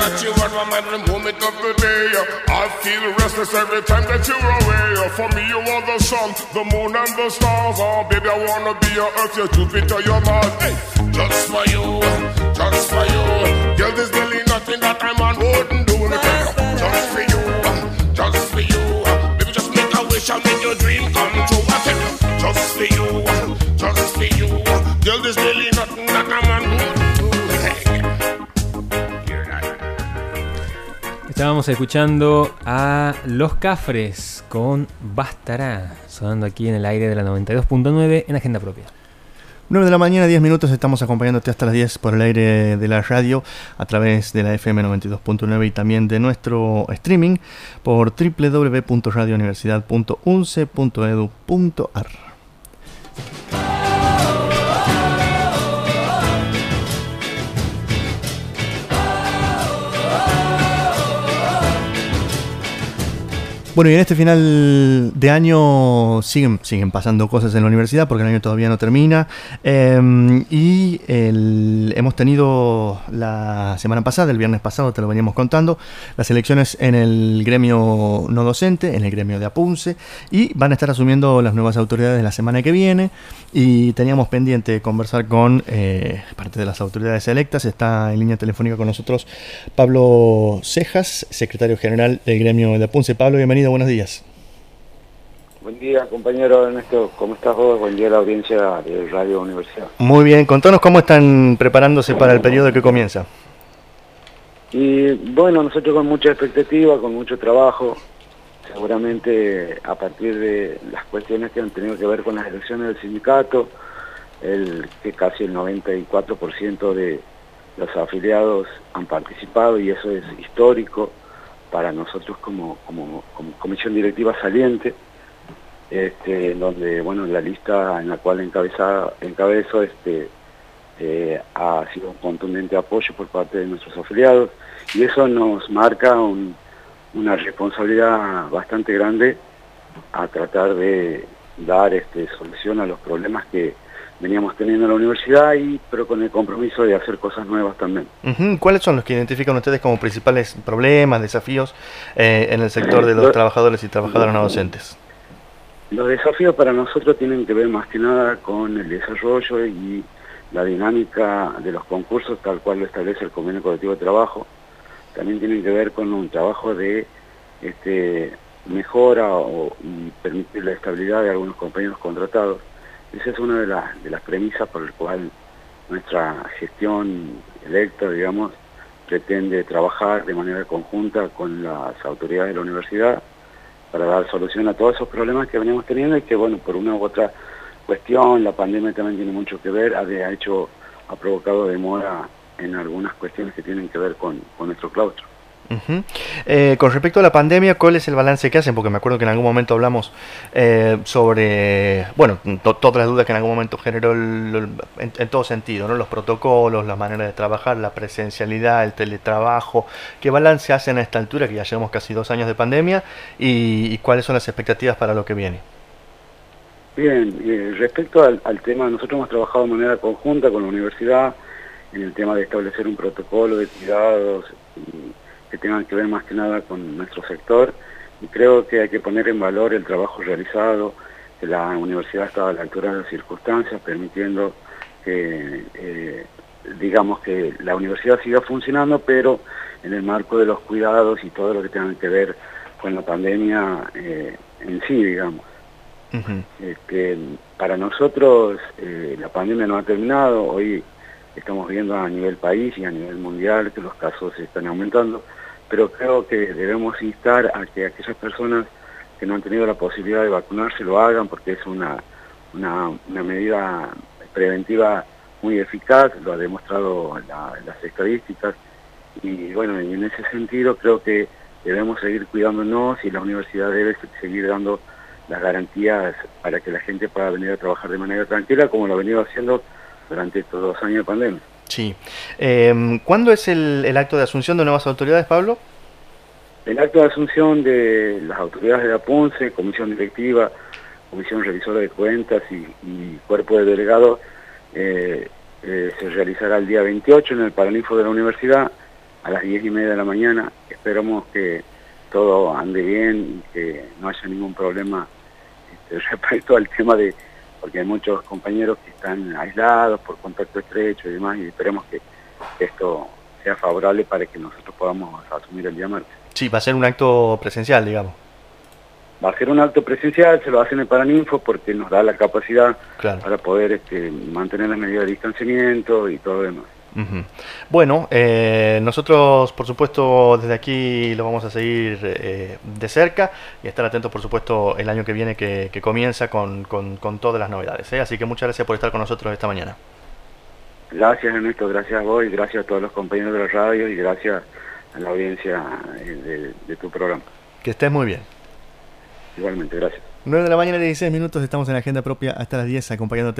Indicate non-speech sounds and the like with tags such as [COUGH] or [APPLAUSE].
got you on my mind the moment of the day. I feel restless every time that you're away. For me, you are the sun, the moon, and the stars. Oh, baby, I wanna be your earth, your Jupiter, your Mars. Hey, just for you, just for you. Girl, there's really nothing that a man wouldn't do. Just for you, Estábamos escuchando a Los Cafres con Bastará, sonando aquí en el aire de la 92.9 en Agenda Propia. 9 de la mañana, 10 minutos, estamos acompañándote hasta las 10 por el aire de la radio a través de la FM 92.9 y también de nuestro streaming por www.radiouniversidad.unce.edu.ar. Bueno, y en este final de año siguen, siguen pasando cosas en la universidad porque el año todavía no termina. Eh, y hemos tenido la semana pasada, el viernes pasado, te lo veníamos contando, las elecciones en el gremio no docente, en el gremio de Apunce, y van a estar asumiendo las nuevas autoridades la semana que viene. Y teníamos pendiente conversar con eh, parte de las autoridades electas. Está en línea telefónica con nosotros Pablo Cejas, secretario general del gremio de Apunce. Pablo, bienvenido, buenos días. Buen día, compañero Ernesto. ¿Cómo estás vos? Buen día a la audiencia de Radio Universidad. Muy bien, contanos cómo están preparándose para el periodo que comienza. Y bueno, nosotros con mucha expectativa, con mucho trabajo, seguramente a partir de las cuestiones que han tenido que ver con las elecciones del sindicato, el que casi el 94% de los afiliados han participado y eso es histórico para nosotros como, comisión directiva saliente, este, donde bueno la lista en la cual encabeza, encabezo este, eh, ha sido un contundente apoyo por parte de nuestros afiliados y eso nos marca un- una responsabilidad bastante grande a tratar de dar este, solución a los problemas que veníamos teniendo en la universidad y pero con el compromiso de hacer cosas nuevas también. ¿Cuáles son los que identifican ustedes como principales problemas, desafíos eh, en el sector de los Lo- trabajadores y trabajadoras no docentes? Los desafíos para nosotros tienen que ver más que nada con el desarrollo y la dinámica de los concursos tal cual lo establece el convenio colectivo de trabajo. También tienen que ver con un trabajo de este, mejora o, permitir la estabilidad de algunos compañeros contratados. Esa es una de las, de las premisas por el cual nuestra gestión electa, digamos, pretende trabajar de manera conjunta con las autoridades de la universidad para dar solución a todos esos problemas que veníamos teniendo y que, bueno, por una u otra cuestión, la pandemia también tiene mucho que ver, ha hecho, ha provocado demora en algunas cuestiones que tienen que ver con, con nuestro claustro. Eh, con respecto a la pandemia, ¿cuál es el balance que hacen? Porque me acuerdo que en algún momento hablamos eh, sobre, bueno, to- todas las dudas que en algún momento generó el- en, todo sentido, ¿no? Los protocolos, las maneras de trabajar, la presencialidad, el teletrabajo. ¿Qué balance hacen a esta altura, que ya llevamos casi dos años de pandemia, y, y cuáles son las expectativas para lo que viene? Bien, eh, respecto al, al tema, nosotros hemos trabajado de manera conjunta con la universidad en el tema de establecer un protocolo de cuidados que tengan que ver más que nada con nuestro sector y creo que hay que poner en valor el trabajo realizado, que la universidad estaba a la altura de las circunstancias, permitiendo que, eh, digamos, que la universidad siga funcionando, pero en el marco de los cuidados y todo lo que tenga que ver con la pandemia eh, en sí, digamos. Ujú. Este, para nosotros eh, la pandemia no ha terminado, hoy estamos viendo a nivel país y a nivel mundial que los casos están aumentando, pero creo que debemos instar a que aquellas personas que no han tenido la posibilidad de vacunarse lo hagan porque es una, una, medida preventiva muy eficaz, lo ha demostrado la- las estadísticas y bueno, en ese sentido creo que debemos seguir cuidándonos y la universidad debe seguir dando las garantías para que la gente pueda venir a trabajar de manera tranquila como lo ha venido haciendo durante estos dos años de pandemia. Sí. Eh, ¿Cuándo es el, acto de asunción de nuevas autoridades, Pablo? El acto de asunción de las autoridades de APUNCE, comisión directiva, comisión revisora de cuentas y, y cuerpo de delegados, eh, eh, se realizará el día 28 en el Paraninfo de la universidad a las 10 y media de la mañana. Esperamos que todo ande bien y que no haya ningún problema este, [LAUGHS] respecto al tema de, porque hay muchos compañeros que están aislados por contacto estrecho y demás, y esperemos que esto sea favorable para que nosotros podamos asumir el día martes. Sí, va a ser un acto presencial, digamos. Va a ser un acto presencial, se lo hacen en el Paraninfo porque nos da la capacidad para poder este, mantener las medidas de distanciamiento y todo lo demás. Bueno, eh, nosotros por supuesto desde aquí lo vamos a seguir eh, de cerca y estar atentos por supuesto el año que viene que, comienza con, todas las novedades. ¿eh? Así que muchas gracias por estar con nosotros esta mañana. Gracias Ernesto, gracias a vos y gracias a todos los compañeros de la radio y gracias a la audiencia de, de tu programa. Que estés muy bien. Igualmente, gracias. 9 de la mañana, 16 minutos, estamos en la agenda propia hasta las 10 acompañándote.